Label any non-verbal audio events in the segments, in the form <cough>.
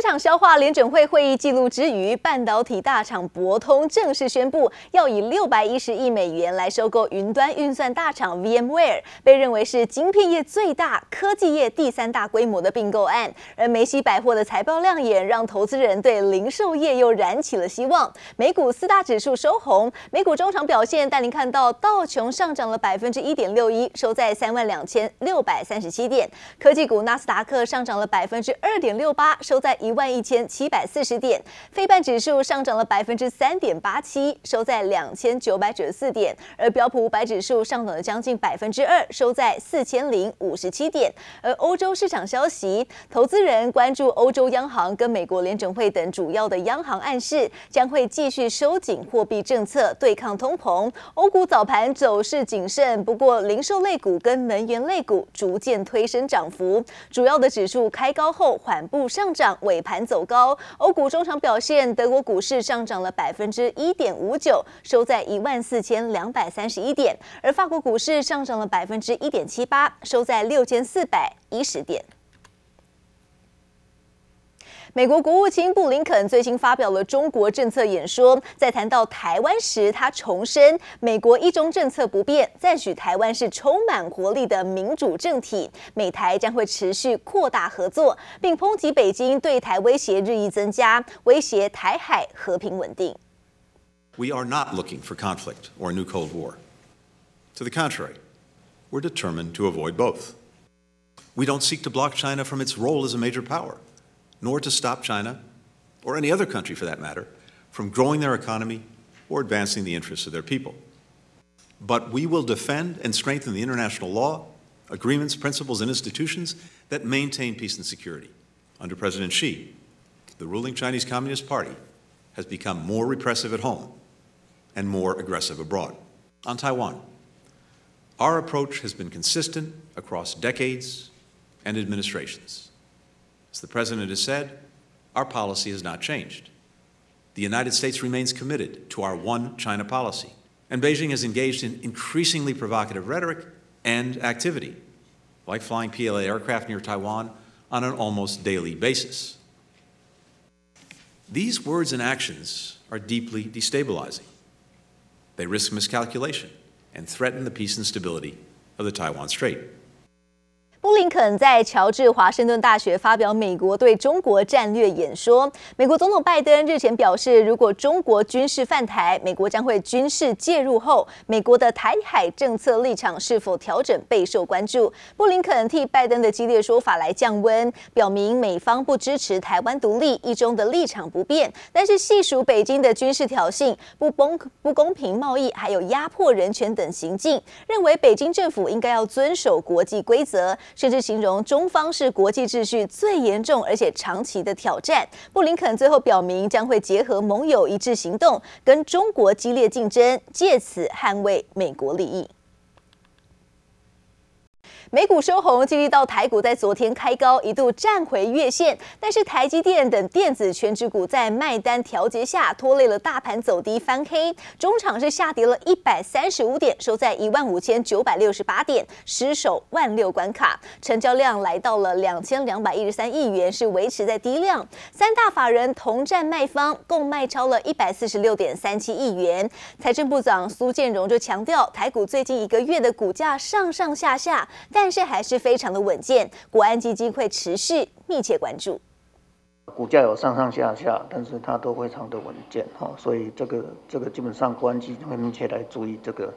市场消化联准会会议记录之余，半导体大厂博通正式宣布要以六百一十亿美元来收购云端运算大厂 VMware，被认为是晶片业最大、科技业第三大规模的并购案。而梅西百货的财报亮眼，让投资人对零售业又燃起了希望。美股四大指数收红，美股中场表现带您看到道琼上涨了百分之一点六一，收在三万两千六百三十七点；科技股纳斯达克上涨了百分之二点六八，收在一一万一千七百四十点，费半指数上涨了百分之三点八七，收在两千九百九十四点，而标普五百指数上涨了将近百分之二，收在四千零五十七点。而欧洲市场消息，投资人关注欧洲央行跟美国联准会等主要的央行暗示，将会继续收紧货币政策，对抗通膨。欧股早盘走势谨慎，不过零售类股跟能源类股逐渐推升涨幅，主要的指数开高后缓步上涨。尾盘走高，欧股中场表现，德国股市上涨了百分之一点五九，收在一万四千两百三十一点；而法国股市上涨了百分之一点七八，收在六千四百一十点。美国国务卿布林肯最新发表了中国政策演说，在谈到台湾时，他重申美国一中政策不变，赞许台湾是充满活力的民主政体，美台将会持续扩大合作，并抨击北京对台威胁日益增加，威胁台海和平稳定。We are not looking for conflict or a new Cold War. To the contrary, we're determined to avoid both. We don't seek to block China from its role as a major power. Nor to stop China, or any other country for that matter, from growing their economy or advancing the interests of their people. But we will defend and strengthen the international law, agreements, principles, and institutions that maintain peace and security. Under President Xi, the ruling Chinese Communist Party has become more repressive at home and more aggressive abroad. On Taiwan, our approach has been consistent across decades and administrations. As the President has said, our policy has not changed. The United States remains committed to our one China policy, and Beijing has engaged in increasingly provocative rhetoric and activity, like flying PLA aircraft near Taiwan on an almost daily basis. These words and actions are deeply destabilizing. They risk miscalculation and threaten the peace and stability of the Taiwan Strait. 布林肯在乔治华盛顿大学发表美国对中国战略演说。美国总统拜登日前表示，如果中国军事犯台，美国将会军事介入后，美国的台海政策立场是否调整备受关注。布林肯替拜登的激烈说法来降温，表明美方不支持台湾独立，一中的立场不变，但是细数北京的军事挑衅、不公不公平贸易，还有压迫人权等行径，认为北京政府应该要遵守国际规则。甚至形容中方是国际秩序最严重而且长期的挑战。布林肯最后表明，将会结合盟友一致行动，跟中国激烈竞争，借此捍卫美国利益。美股收红，激励到台股在昨天开高，一度站回月线。但是台积电等电子权值股在卖单调节下，拖累了大盘走低翻黑。中场是下跌了一百三十五点，收在一万五千九百六十八点，失守万六关卡。成交量来到了两千两百一十三亿元，是维持在低量。三大法人同占卖方共卖超了一百四十六点三七亿元。财政部长苏建荣就强调，台股最近一个月的股价上上下下。但是还是非常的稳健，国安基金会持续密切关注。股价有上上下下，但是它都非常的稳健哈，所以这个这个基本上国安基金会密切来注意这个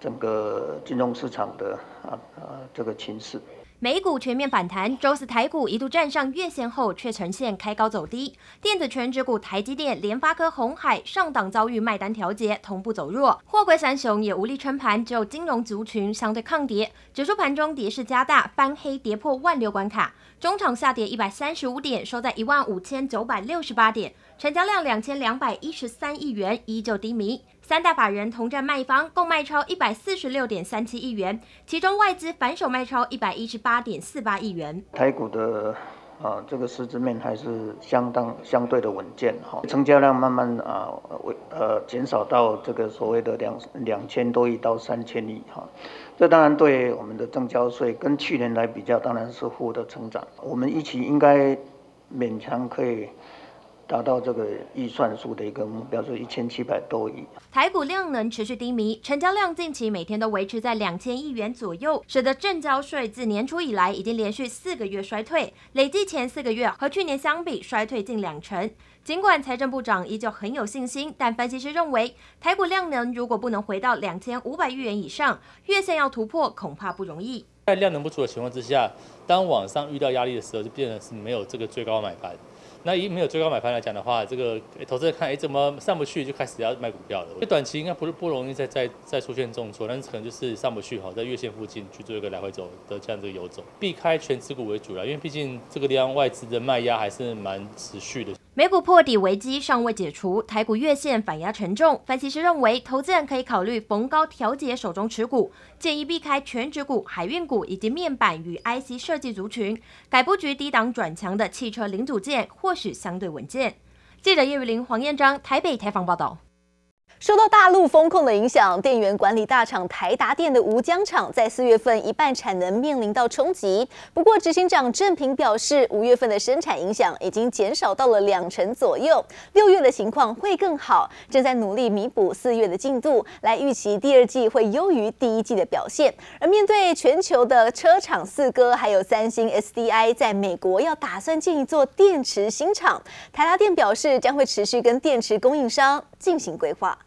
整个金融市场的啊啊这个情势。美股全面反弹，周四台股一度站上月线后，却呈现开高走低。电子权值股台积电、联发科、鸿海上档遭遇卖单调节，同步走弱。货柜三雄也无力撑盘，只有金融族群相对抗跌。指数盘中跌势加大，翻黑跌破万六关卡，中场下跌一百三十五点，收在一万五千九百六十八点，成交量两千两百一十三亿元，依旧低迷。三大法人同占卖方共卖超一百四十六点三七亿元，其中外资反手卖超一百一十八点四八亿元。台股的啊这个实质面还是相当相对的稳健哈，成交量慢慢啊为呃减少到这个所谓的两两千多亿到三千亿哈，这当然对我们的证交税跟去年来比较当然是负的成长，我们预期应该勉强可以。达到这个预算数的一个目标，是一千七百多亿。台股量能持续低迷，成交量近期每天都维持在两千亿元左右，使得正交税自年初以来已经连续四个月衰退，累计前四个月和去年相比衰退近两成。尽管财政部长依旧很有信心，但分析师认为，台股量能如果不能回到两千五百亿元以上，月线要突破恐怕不容易。在量能不足的情况之下，当往上遇到压力的时候，就变成是没有这个最高买盘。那一没有最高买盘来讲的话，这个投资者看，哎，怎么上不去就开始要卖股票了。所以短期应该不是不容易再再再出现重挫，但是可能就是上不去哈，在月线附近去做一个来回走的这样子游走，避开全持股为主了，因为毕竟这个地方外资的卖压还是蛮持续的。美股破底危机尚未解除，台股月线反压沉重。分析师认为，投资人可以考虑逢高调节手中持股，建议避开全指股、海运股以及面板与 IC 设计族群，改布局低档转强的汽车零组件，或许相对稳健。记者叶玉玲、黄彦章台北采访报道。受到大陆风控的影响，电源管理大厂台达电的吴江厂在四月份一半产能面临到冲击。不过，执行长郑平表示，五月份的生产影响已经减少到了两成左右，六月的情况会更好，正在努力弥补四月的进度，来预期第二季会优于第一季的表现。而面对全球的车厂四哥，还有三星 SDI 在美国要打算建一座电池新厂，台达电表示将会持续跟电池供应商进行规划。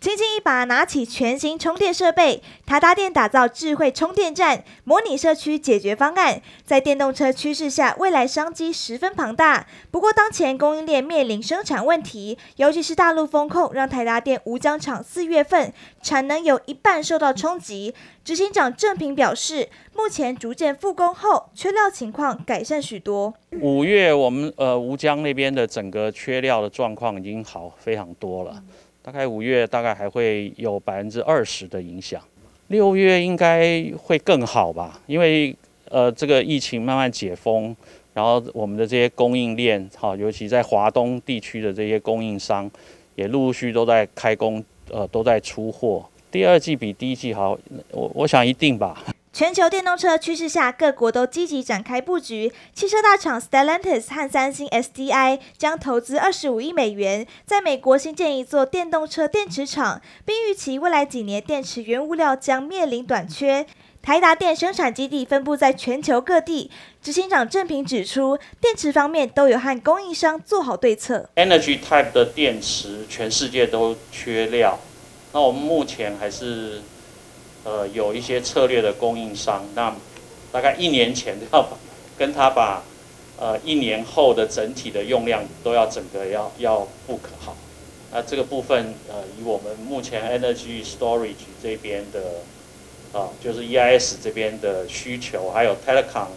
轻轻一把拿起全新充电设备，台达电打造智慧充电站，模拟社区解决方案。在电动车趋势下，未来商机十分庞大。不过，当前供应链面临生产问题，尤其是大陆风控，让台达电吴江厂四月份产能有一半受到冲击。执行长郑平表示，目前逐渐复工后，缺料情况改善许多。五月我们呃吴江那边的整个缺料的状况已经好非常多了。大概五月大概还会有百分之二十的影响，六月应该会更好吧？因为呃这个疫情慢慢解封，然后我们的这些供应链，好，尤其在华东地区的这些供应商也陆续都在开工，呃都在出货。第二季比第一季好，我我想一定吧。全球电动车趋势下，各国都积极展开布局。汽车大厂 Stellantis 和三星 SDI 将投资二十五亿美元，在美国新建一座电动车电池厂，并预期未来几年电池原物料将面临短缺。台达电生产基地分布在全球各地。执行长郑平指出，电池方面都有和供应商做好对策。Energy Type 的电池，全世界都缺料，那我们目前还是。呃，有一些策略的供应商，那大概一年前都要 <laughs> 跟他把呃一年后的整体的用量都要整个要要 book 好。那这个部分呃，以我们目前 energy storage 这边的啊，就是 EIS 这边的需求，还有 telecom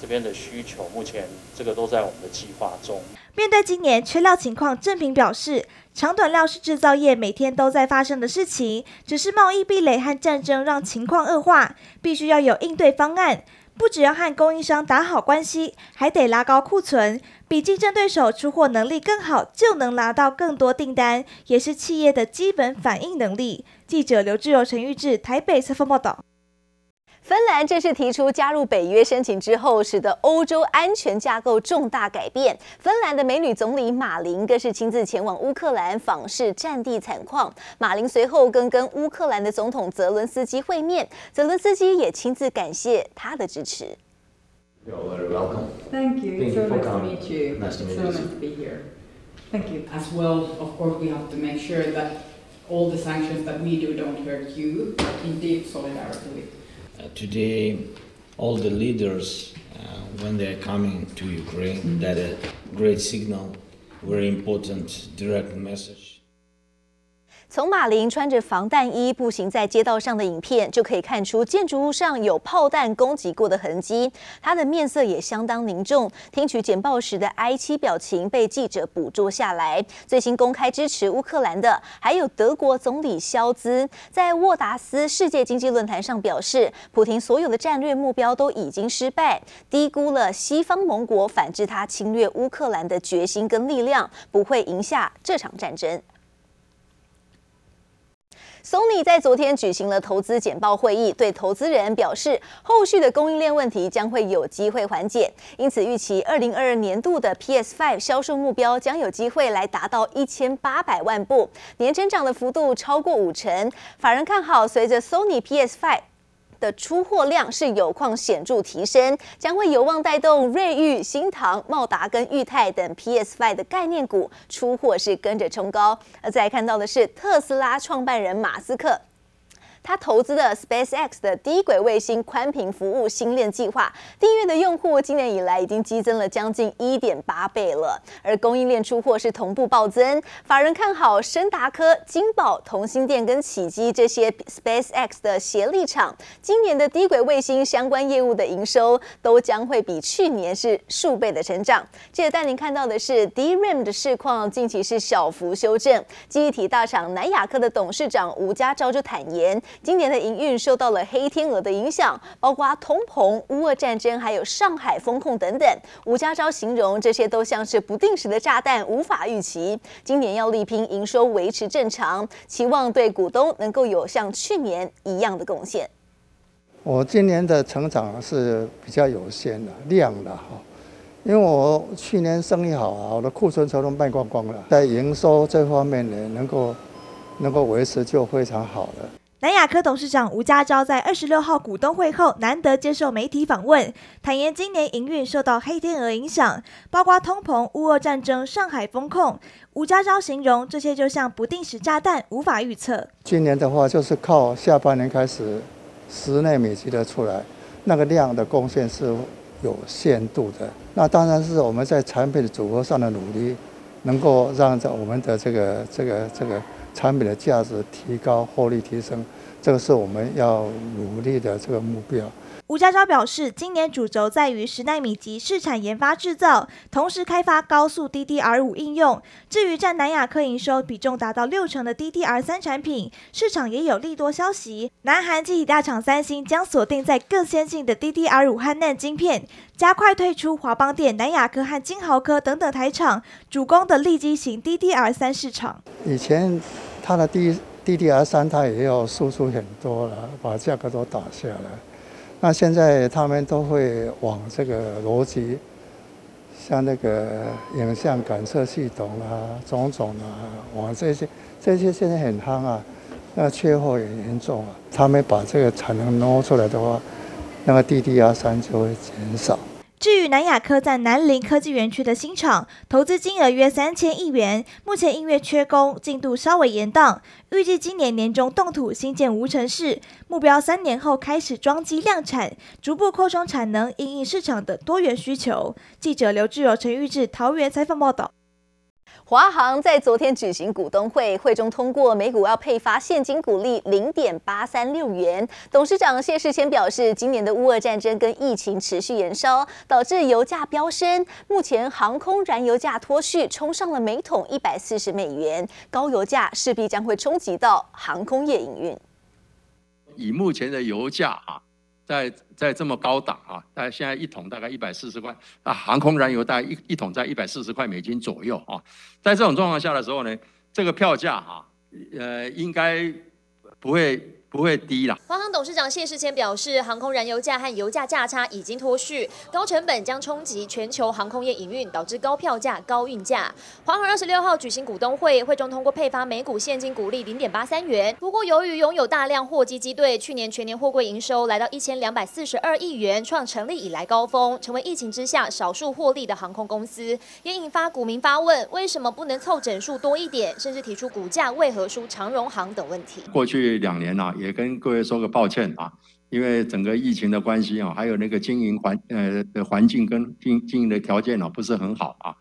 这边的需求，目前这个都在我们的计划中。面对今年缺料情况，郑平表示。长短料是制造业每天都在发生的事情，只是贸易壁垒和战争让情况恶化，必须要有应对方案。不只要和供应商打好关系，还得拉高库存，比竞争对手出货能力更好，就能拿到更多订单，也是企业的基本反应能力。记者刘志柔、陈玉志台北采访报道。芬兰正式提出加入北约申请之后，使得欧洲安全架构重大改变。芬兰的美女总理马林更是亲自前往乌克兰访视战地惨况。马林随后更跟乌克兰的总统泽伦斯基会面，泽伦斯基也亲自感谢他的支持。You're very welcome. Thank you. Thank you for coming. To meet you. Nice to meet you. So nice to be here. Thank you. As well, of course, we have to make sure that all the sanctions that we do don't hurt you. In deep solidarity with. Today, all the leaders, uh, when they're coming to Ukraine, that a great signal, very important direct message. 从马林穿着防弹衣步行在街道上的影片就可以看出，建筑物上有炮弹攻击过的痕迹。他的面色也相当凝重，听取简报时的哀戚表情被记者捕捉下来。最新公开支持乌克兰的还有德国总理肖兹，在沃达斯世界经济论坛上表示，普丁所有的战略目标都已经失败，低估了西方盟国反制他侵略乌克兰的决心跟力量，不会赢下这场战争。Sony 在昨天举行了投资简报会议，对投资人表示，后续的供应链问题将会有机会缓解，因此预期二零二二年度的 PS5 销售目标将有机会来达到一千八百万部，年成长的幅度超过五成。法人看好，随着 Sony PS5 的出货量是有况显著提升，将会有望带动瑞昱、新唐、茂达跟裕泰等 PS5 的概念股出货是跟着冲高。而再看到的是特斯拉创办人马斯克。他投资的 SpaceX 的低轨卫星宽频服务星链计划订阅的用户，今年以来已经激增了将近一点八倍了。而供应链出货是同步暴增，法人看好升达科、金宝、同心电跟启基这些 SpaceX 的协力厂，今年的低轨卫星相关业务的营收都将会比去年是数倍的成长。接着带您看到的是 DRAM 的市况，近期是小幅修正。记忆体大厂南亚科的董事长吴家昭就坦言。今年的营运受到了黑天鹅的影响，包括通膨、乌俄战争，还有上海封控等等。吴家昭形容这些都像是不定时的炸弹，无法预期。今年要力拼营收维持正常，期望对股东能够有像去年一样的贡献。我今年的成长是比较有限的量的哈，因为我去年生意好啊，我的库存全都卖光光了，在营收这方面呢，能够能够维持就非常好了。南亚科董事长吴家昭在二十六号股东会后难得接受媒体访问，坦言今年营运受到黑天鹅影响，包括通膨、乌俄战争、上海封控。吴家昭形容这些就像不定时炸弹，无法预测。今年的话，就是靠下半年开始十奈米级的出来，那个量的贡献是有限度的。那当然是我们在产品的组合上的努力，能够让在我们的这个这个这个。产品的价值提高，获利提升，这个是我们要努力的这个目标。吴家昭表示，今年主轴在于十奈米级试产研发制造，同时开发高速 DDR5 应用。至于占南亚科营收比重达到六成的 DDR3 产品，市场也有利多消息。南韩记忆体大厂三星将锁定在更先进的 DDR5 和 NAND 晶片，加快退出华邦电、南亚科和金豪科等等台厂主攻的利基型 DDR3 市场。以前它的 D DDR3 它也要输出很多了，把价格都打下来。那现在他们都会往这个逻辑，像那个影像感测系统啊，种种啊，往这些这些现在很夯啊，那缺货也严重啊。他们把这个产能挪出来的话，那个 DDR 三就会减少。至于南亚科在南林科技园区的新厂，投资金额约三千亿元，目前因为缺工，进度稍微延宕，预计今年年中动土新建无尘室，目标三年后开始装机量产，逐步扩充产能，应应市场的多元需求。记者刘志友、陈玉志桃园采访报道。华航在昨天举行股东会，会中通过每股要配发现金股利零点八三六元。董事长谢世谦表示，今年的乌俄战争跟疫情持续延烧，导致油价飙升。目前航空燃油价脱序，冲上了每桶一百四十美元，高油价势必将会冲击到航空业营运。以目前的油价啊。在在这么高档啊，大概现在一桶大概一百四十块啊，航空燃油大概一一桶在一百四十块美金左右啊，在这种状况下的时候呢，这个票价哈，呃，应该不会。不会低了。华航董事长谢世谦表示，航空燃油价和油价价差已经脱序，高成本将冲击全球航空业营运，导致高票价、高运价。华航二十六号举行股东会，会中通过配发每股现金股利零点八三元。不过，由于拥有大量货机机队，去年全年货柜营收来到一千两百四十二亿元，创成立以来高峰，成为疫情之下少数获利的航空公司，也引发股民发问：为什么不能凑整数多一点？甚至提出股价为何输长荣航等问题。过去两年啊。也跟各位说个抱歉啊，因为整个疫情的关系啊，还有那个经营环呃的环境跟经经营的条件呢，不是很好啊。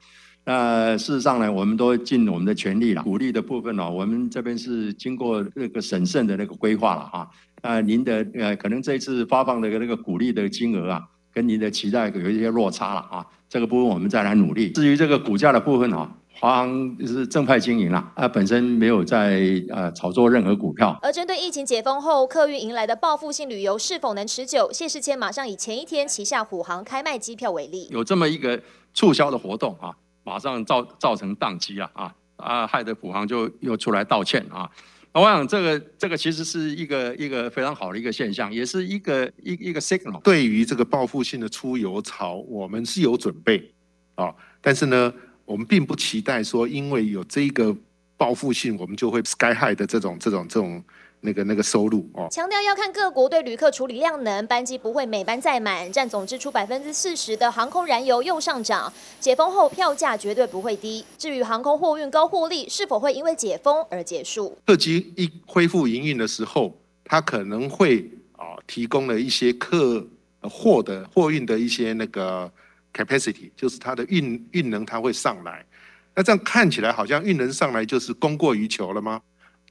那事实上呢，我们都尽我们的全力了。鼓励的部分呢，我们这边是经过那个审慎的那个规划了啊。那，您的呃可能这次发放的那个鼓励的金额啊，跟您的期待有一些落差了啊。这个部分我们再来努力。至于这个股价的部分啊。华航是正派经营啦，啊，本身没有在呃炒作任何股票。而针对疫情解封后客运迎来的报复性旅游是否能持久，谢世谦马上以前一天旗下虎航开卖机票为例，有这么一个促销的活动啊，马上造造成宕机了啊啊，害得虎航就又出来道歉啊。我想这个这个其实是一个一个非常好的一个现象，也是一个一一个 signal。对于这个报复性的出游潮，我们是有准备啊，但是呢，我们并不期待说，因为有这个报复性，我们就会 sky high 的这种这种这种。那个那个收入哦，强调要看各国对旅客处理量能，班机不会每班载满，占总支出百分之四十的航空燃油又上涨。解封后票价绝对不会低。至于航空货运高获利是否会因为解封而结束？客机一恢复营运的时候，它可能会啊提供了一些客货的货运的一些那个 capacity，就是它的运运能它会上来。那这样看起来好像运能上来就是供过于求了吗？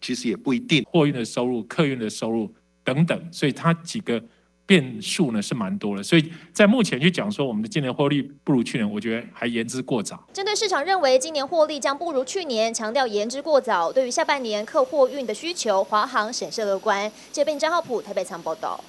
其实也不一定，货运的收入、客运的收入等等，所以它几个变数呢是蛮多的。所以在目前去讲说我们的今年获利不如去年，我觉得还言之过早。针对市场认为今年获利将不如去年，强调言之过早。对于下半年客货运的需求，华航审慎乐观。这边张浩普台北仓报道。